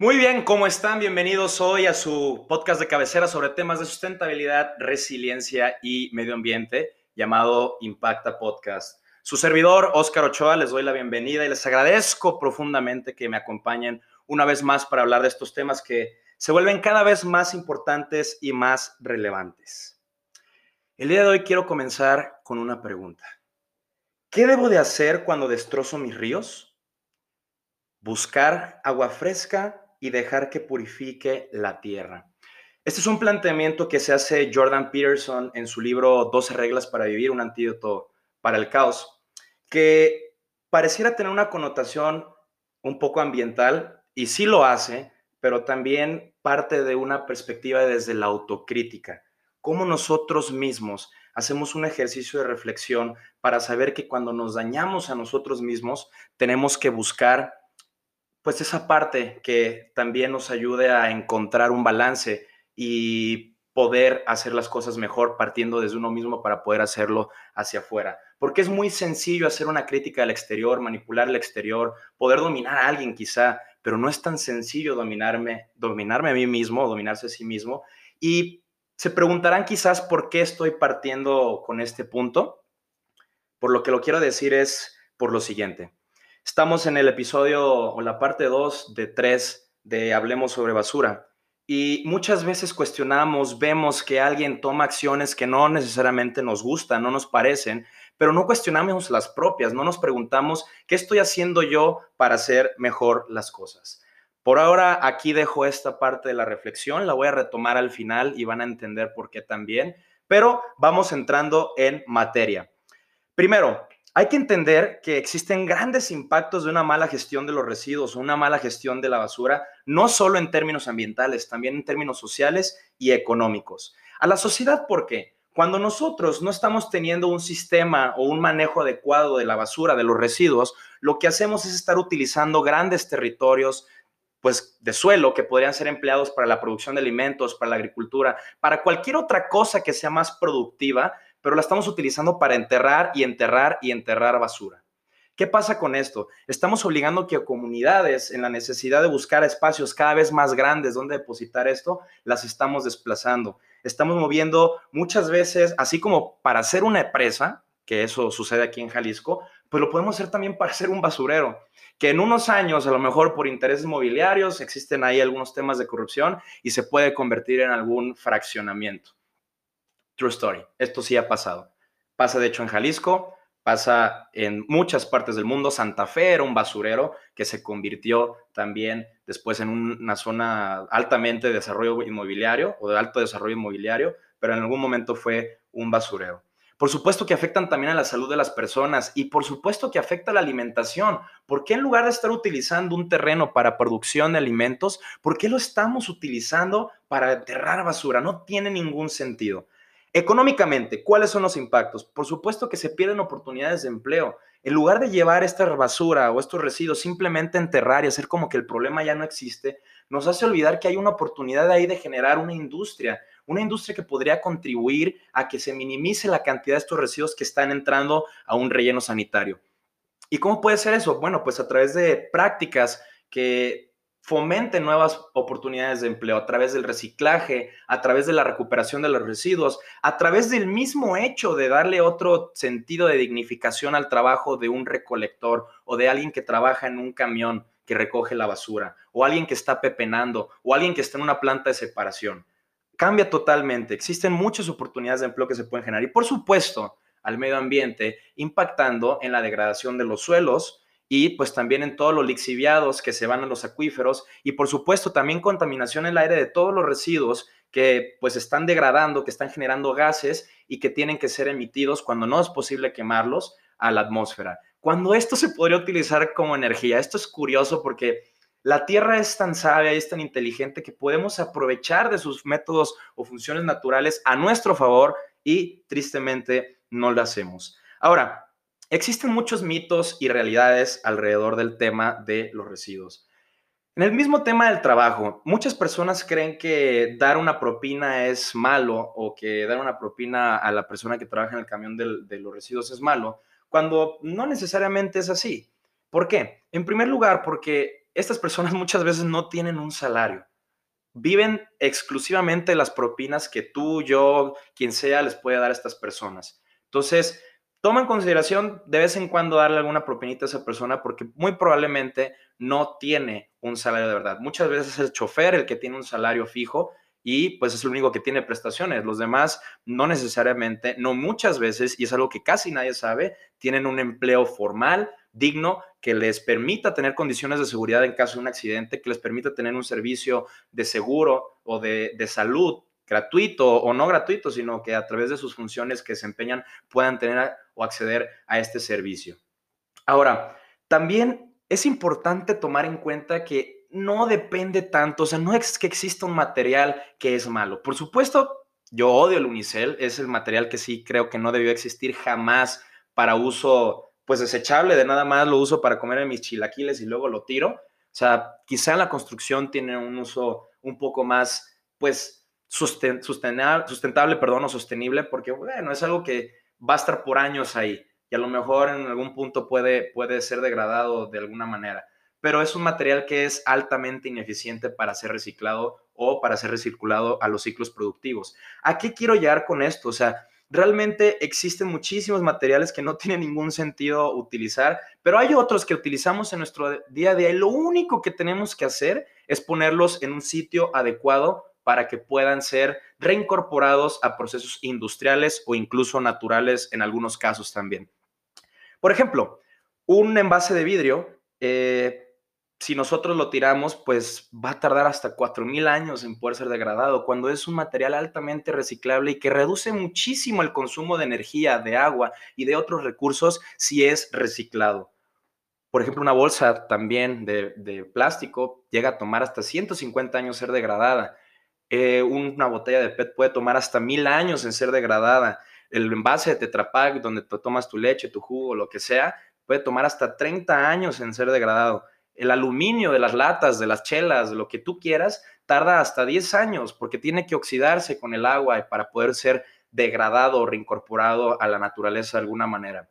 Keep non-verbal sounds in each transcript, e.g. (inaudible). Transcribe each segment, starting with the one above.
Muy bien, ¿cómo están? Bienvenidos hoy a su podcast de cabecera sobre temas de sustentabilidad, resiliencia y medio ambiente llamado Impacta Podcast. Su servidor, Óscar Ochoa, les doy la bienvenida y les agradezco profundamente que me acompañen una vez más para hablar de estos temas que se vuelven cada vez más importantes y más relevantes. El día de hoy quiero comenzar con una pregunta. ¿Qué debo de hacer cuando destrozo mis ríos? Buscar agua fresca y dejar que purifique la tierra. Este es un planteamiento que se hace Jordan Peterson en su libro 12 reglas para vivir, un antídoto para el caos, que pareciera tener una connotación un poco ambiental, y sí lo hace, pero también parte de una perspectiva desde la autocrítica. Cómo nosotros mismos hacemos un ejercicio de reflexión para saber que cuando nos dañamos a nosotros mismos, tenemos que buscar pues esa parte que también nos ayude a encontrar un balance y poder hacer las cosas mejor partiendo desde uno mismo para poder hacerlo hacia afuera. Porque es muy sencillo hacer una crítica al exterior, manipular el exterior, poder dominar a alguien quizá, pero no es tan sencillo dominarme, dominarme a mí mismo, dominarse a sí mismo. Y se preguntarán quizás por qué estoy partiendo con este punto. Por lo que lo quiero decir es por lo siguiente. Estamos en el episodio o la parte 2 de 3 de Hablemos sobre basura. Y muchas veces cuestionamos, vemos que alguien toma acciones que no necesariamente nos gustan, no nos parecen, pero no cuestionamos las propias, no nos preguntamos qué estoy haciendo yo para hacer mejor las cosas. Por ahora aquí dejo esta parte de la reflexión, la voy a retomar al final y van a entender por qué también, pero vamos entrando en materia. Primero, hay que entender que existen grandes impactos de una mala gestión de los residuos una mala gestión de la basura, no solo en términos ambientales, también en términos sociales y económicos. A la sociedad, ¿por qué? Cuando nosotros no estamos teniendo un sistema o un manejo adecuado de la basura, de los residuos, lo que hacemos es estar utilizando grandes territorios pues de suelo que podrían ser empleados para la producción de alimentos, para la agricultura, para cualquier otra cosa que sea más productiva, pero la estamos utilizando para enterrar y enterrar y enterrar basura. ¿Qué pasa con esto? Estamos obligando que comunidades en la necesidad de buscar espacios cada vez más grandes donde depositar esto, las estamos desplazando. Estamos moviendo muchas veces, así como para hacer una presa, que eso sucede aquí en Jalisco, pues lo podemos hacer también para hacer un basurero, que en unos años, a lo mejor por intereses mobiliarios, existen ahí algunos temas de corrupción y se puede convertir en algún fraccionamiento. True story. Esto sí ha pasado. Pasa de hecho en Jalisco, pasa en muchas partes del mundo. Santa Fe era un basurero que se convirtió también después en una zona altamente de desarrollo inmobiliario o de alto desarrollo inmobiliario, pero en algún momento fue un basurero. Por supuesto que afectan también a la salud de las personas y por supuesto que afecta a la alimentación. ¿Por qué en lugar de estar utilizando un terreno para producción de alimentos, por qué lo estamos utilizando para enterrar basura? No tiene ningún sentido. Económicamente, ¿cuáles son los impactos? Por supuesto que se pierden oportunidades de empleo. En lugar de llevar esta basura o estos residuos simplemente enterrar y hacer como que el problema ya no existe, nos hace olvidar que hay una oportunidad ahí de generar una industria, una industria que podría contribuir a que se minimice la cantidad de estos residuos que están entrando a un relleno sanitario. ¿Y cómo puede ser eso? Bueno, pues a través de prácticas que fomente nuevas oportunidades de empleo a través del reciclaje, a través de la recuperación de los residuos, a través del mismo hecho de darle otro sentido de dignificación al trabajo de un recolector o de alguien que trabaja en un camión que recoge la basura, o alguien que está pepenando, o alguien que está en una planta de separación. Cambia totalmente. Existen muchas oportunidades de empleo que se pueden generar y, por supuesto, al medio ambiente, impactando en la degradación de los suelos, y pues también en todos los lixiviados que se van a los acuíferos y por supuesto también contaminación en el aire de todos los residuos que pues están degradando, que están generando gases y que tienen que ser emitidos cuando no es posible quemarlos a la atmósfera. Cuando esto se podría utilizar como energía, esto es curioso porque la Tierra es tan sabia y es tan inteligente que podemos aprovechar de sus métodos o funciones naturales a nuestro favor y tristemente no lo hacemos. Ahora, Existen muchos mitos y realidades alrededor del tema de los residuos. En el mismo tema del trabajo, muchas personas creen que dar una propina es malo o que dar una propina a la persona que trabaja en el camión de los residuos es malo, cuando no necesariamente es así. ¿Por qué? En primer lugar, porque estas personas (laughs) muchas veces no tienen un salario. Viven exclusivamente las propinas que tú, yo, quien sea, les puede dar a estas personas. Entonces, toma en consideración de vez en cuando darle alguna propinita a esa persona porque muy probablemente no tiene un salario de verdad. Muchas veces es el chofer el que tiene un salario fijo y pues es el único que tiene prestaciones. Los demás no necesariamente, no muchas veces, y es algo que casi nadie sabe, tienen un empleo formal, digno, que les permita tener condiciones de seguridad en caso de un accidente, que les permita tener un servicio de seguro o de, de salud gratuito o no gratuito, sino que a través de sus funciones que desempeñan puedan tener o acceder a este servicio. Ahora, también es importante tomar en cuenta que no depende tanto, o sea, no es que exista un material que es malo. Por supuesto, yo odio el unicel, es el material que sí creo que no debió existir jamás para uso pues desechable, de nada más lo uso para comer en mis chilaquiles y luego lo tiro. O sea, quizá la construcción tiene un uso un poco más, pues, sustentable, perdón, o sostenible, porque, bueno, es algo que va a estar por años ahí y a lo mejor en algún punto puede, puede ser degradado de alguna manera. Pero es un material que es altamente ineficiente para ser reciclado o para ser recirculado a los ciclos productivos. ¿A qué quiero llegar con esto? O sea, realmente existen muchísimos materiales que no (laughs) tienen ningún sentido utilizar, pero hay otros que utilizamos en nuestro día a día y lo único que tenemos que hacer es ponerlos en un sitio adecuado para que puedan ser reincorporados a procesos industriales o incluso naturales en algunos casos también. Por ejemplo, un envase de vidrio, eh, si nosotros lo tiramos, pues va a tardar hasta 4.000 años en poder ser degradado, cuando es un material altamente reciclable y que reduce muchísimo el consumo de energía, de agua y de otros recursos si es reciclado. Por ejemplo, una bolsa también de, plástico llega a tomar hasta 150 años ser degradada. Eh, una botella de PET puede tomar hasta mil años en ser degradada. El envase de Tetra Pak, donde tomas tu leche, tu jugo, lo que sea, puede tomar hasta 30 años en ser degradado. El aluminio de las latas, de las chelas, lo que tú quieras, tarda hasta 10 años porque tiene que oxidarse con el agua para poder ser degradado o reincorporado a la naturaleza de alguna manera.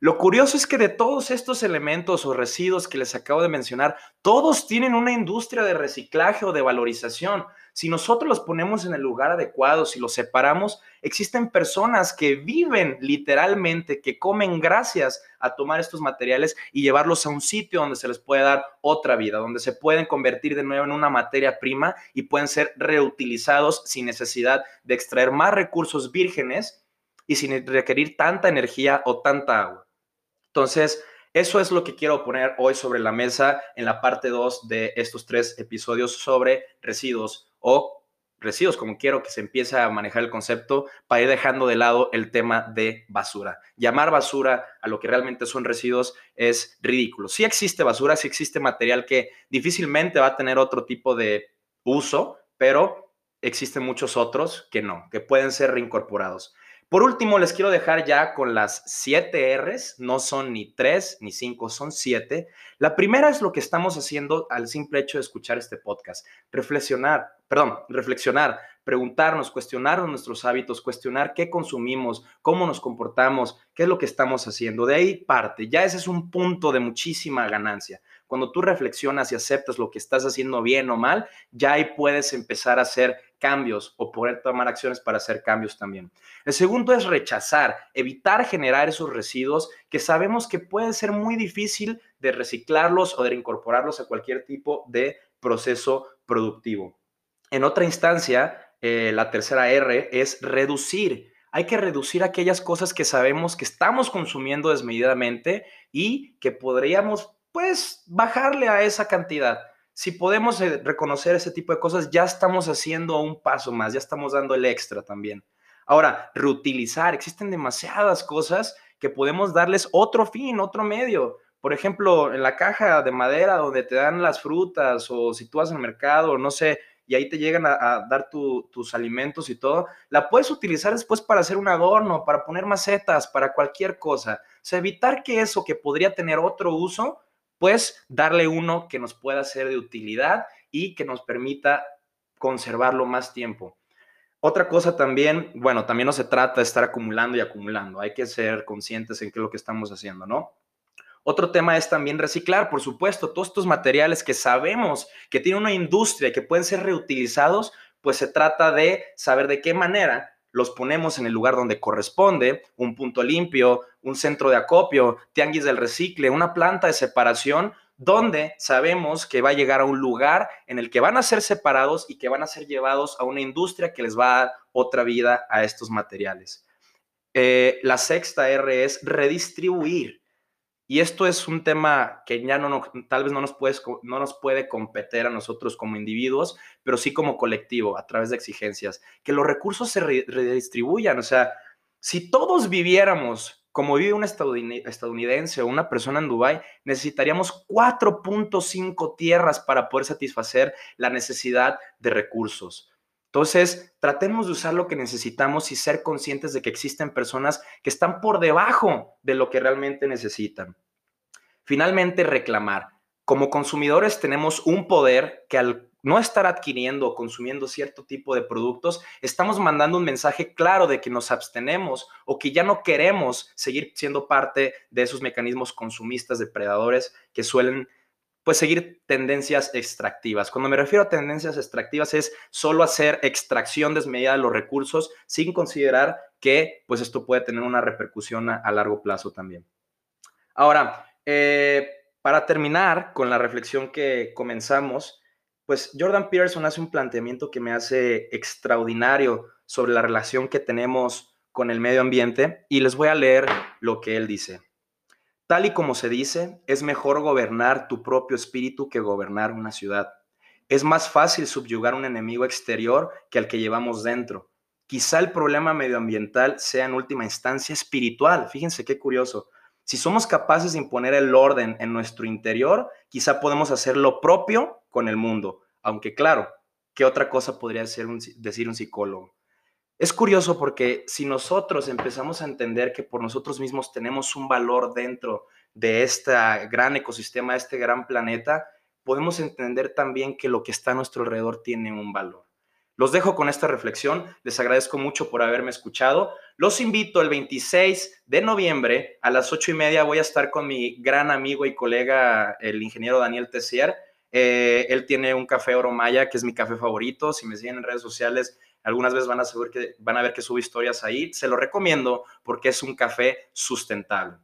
Lo curioso es que de todos estos elementos o residuos que les acabo de mencionar, todos tienen una industria de reciclaje o de valorización. Si nosotros los ponemos en el lugar adecuado, si los separamos, existen personas que viven literalmente, que comen gracias a tomar estos materiales y llevarlos a un sitio donde se les puede dar otra vida, donde se pueden convertir de nuevo en una materia prima y pueden ser reutilizados sin necesidad de extraer más recursos vírgenes y sin requerir tanta energía o tanta agua. Entonces, eso es lo que quiero poner hoy sobre la mesa en la parte 2 de estos tres episodios sobre residuos o residuos, como quiero que se empiece a manejar el concepto para ir dejando de lado el tema de basura. Llamar basura a lo que realmente son residuos es ridículo. Sí existe basura, sí existe material que difícilmente va a tener otro tipo de uso, pero existen muchos otros que no, que pueden ser reincorporados. Por último, les quiero dejar ya con las siete Rs, no son ni tres ni cinco, son siete. La primera es lo que estamos haciendo al simple hecho de escuchar este podcast. Reflexionar, perdón, reflexionar, preguntarnos, cuestionar nuestros hábitos, cuestionar qué consumimos, cómo nos comportamos, qué es lo que estamos haciendo. De ahí parte, ya ese es un punto de muchísima ganancia. Cuando tú reflexionas y aceptas lo que estás haciendo bien o mal, ya ahí puedes empezar a hacer cambios o poder tomar acciones para hacer cambios también. El segundo es rechazar, evitar generar esos residuos que sabemos que puede ser muy difícil de reciclarlos o de incorporarlos a cualquier tipo de proceso productivo. En otra instancia, eh, la tercera R es reducir. Hay que reducir aquellas cosas que sabemos que estamos consumiendo desmedidamente y que podríamos, pues, bajarle a esa cantidad si podemos eh, reconocer ese tipo de cosas, ya estamos haciendo un paso más, ya estamos dando el extra también. Ahora, reutilizar, existen demasiadas cosas que podemos darles otro fin, otro medio. Por ejemplo, en la caja de madera donde te dan las frutas o si tú vas al mercado, no sé, y ahí te llegan a, dar tus alimentos y todo, la puedes utilizar después para hacer un adorno, para poner macetas, para cualquier cosa. O sea, evitar que eso que podría tener otro uso, pues darle uno que nos pueda ser de utilidad y que nos permita conservarlo más tiempo. Otra cosa también, bueno, también no se trata de estar acumulando y acumulando, hay que ser conscientes en qué es lo que estamos haciendo, ¿no? Otro tema es también reciclar, por supuesto, todos estos materiales que sabemos que tiene una industria y que pueden ser reutilizados, pues se trata de saber de qué manera los ponemos en el lugar donde corresponde, un punto limpio, un centro de acopio, tianguis del recicle, una planta de separación, donde sabemos que va a llegar a un lugar en el que van a ser separados y que van a ser llevados a una industria que les va a dar otra vida a estos materiales. Eh, la sexta R es redistribuir. Y esto es un tema que ya no, tal vez no nos, puede, no nos puede competir a nosotros como individuos, pero sí como colectivo, a través de exigencias. Que los recursos se redistribuyan. O sea, si todos viviéramos como vive un estadounidense o una persona en Dubái, necesitaríamos 4.5 tierras para poder satisfacer la necesidad de recursos. Entonces, tratemos de usar lo que necesitamos y ser conscientes de que existen personas que están por debajo de lo que realmente necesitan. Finalmente, reclamar. Como consumidores tenemos un poder que al no estar adquiriendo o consumiendo cierto tipo de productos, estamos mandando un mensaje claro de que nos abstenemos o que ya no queremos seguir siendo parte de esos mecanismos consumistas depredadores que suelen pues seguir tendencias extractivas. Cuando me refiero a tendencias extractivas es solo hacer extracción desmedida de los recursos sin considerar que pues esto puede tener una repercusión a, largo plazo también. Ahora, eh, para terminar con la reflexión que comenzamos, pues Jordan Peterson hace un planteamiento que me hace extraordinario sobre la relación que tenemos con el medio ambiente y les voy a leer lo que él dice. Tal y como se dice, es mejor gobernar tu propio espíritu que gobernar una ciudad. Es más fácil subyugar un enemigo exterior que al que llevamos dentro. Quizá el problema medioambiental sea en última instancia espiritual. Fíjense qué curioso. Si somos capaces de imponer el orden en nuestro interior, quizá podemos hacer lo propio con el mundo. Aunque claro, ¿qué otra cosa podría decir un psicólogo? Es curioso porque si nosotros empezamos a entender que por nosotros mismos tenemos un valor dentro de este gran ecosistema, de este gran planeta, podemos entender también que lo que está a nuestro alrededor tiene un valor. Los dejo con esta reflexión. Les agradezco mucho por haberme escuchado. Los invito el 26 de noviembre a las 8 y media. Voy a estar con mi gran amigo y colega, el ingeniero Daniel Tessier. Eh, él tiene un café Oro Maya, que es mi café favorito. Si me siguen en redes sociales, algunas veces van a, saber que, van a ver que subo historias ahí. Se lo recomiendo porque es un café sustentable.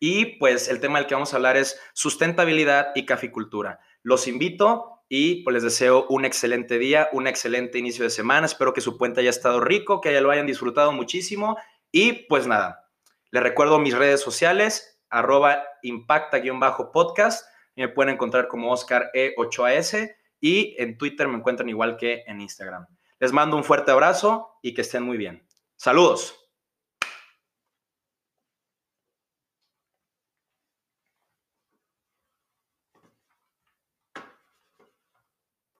Y pues el tema del que vamos a hablar es sustentabilidad y caficultura. Los invito y pues les deseo un excelente día, un excelente inicio de semana. Espero que su puente haya estado rico, que lo hayan disfrutado muchísimo. Y pues nada, les recuerdo mis redes sociales, arroba impacta-podcast. Me pueden encontrar como Oscar E8AS y en Twitter me encuentran igual que en Instagram. Les mando un fuerte abrazo y que estén muy bien. Saludos.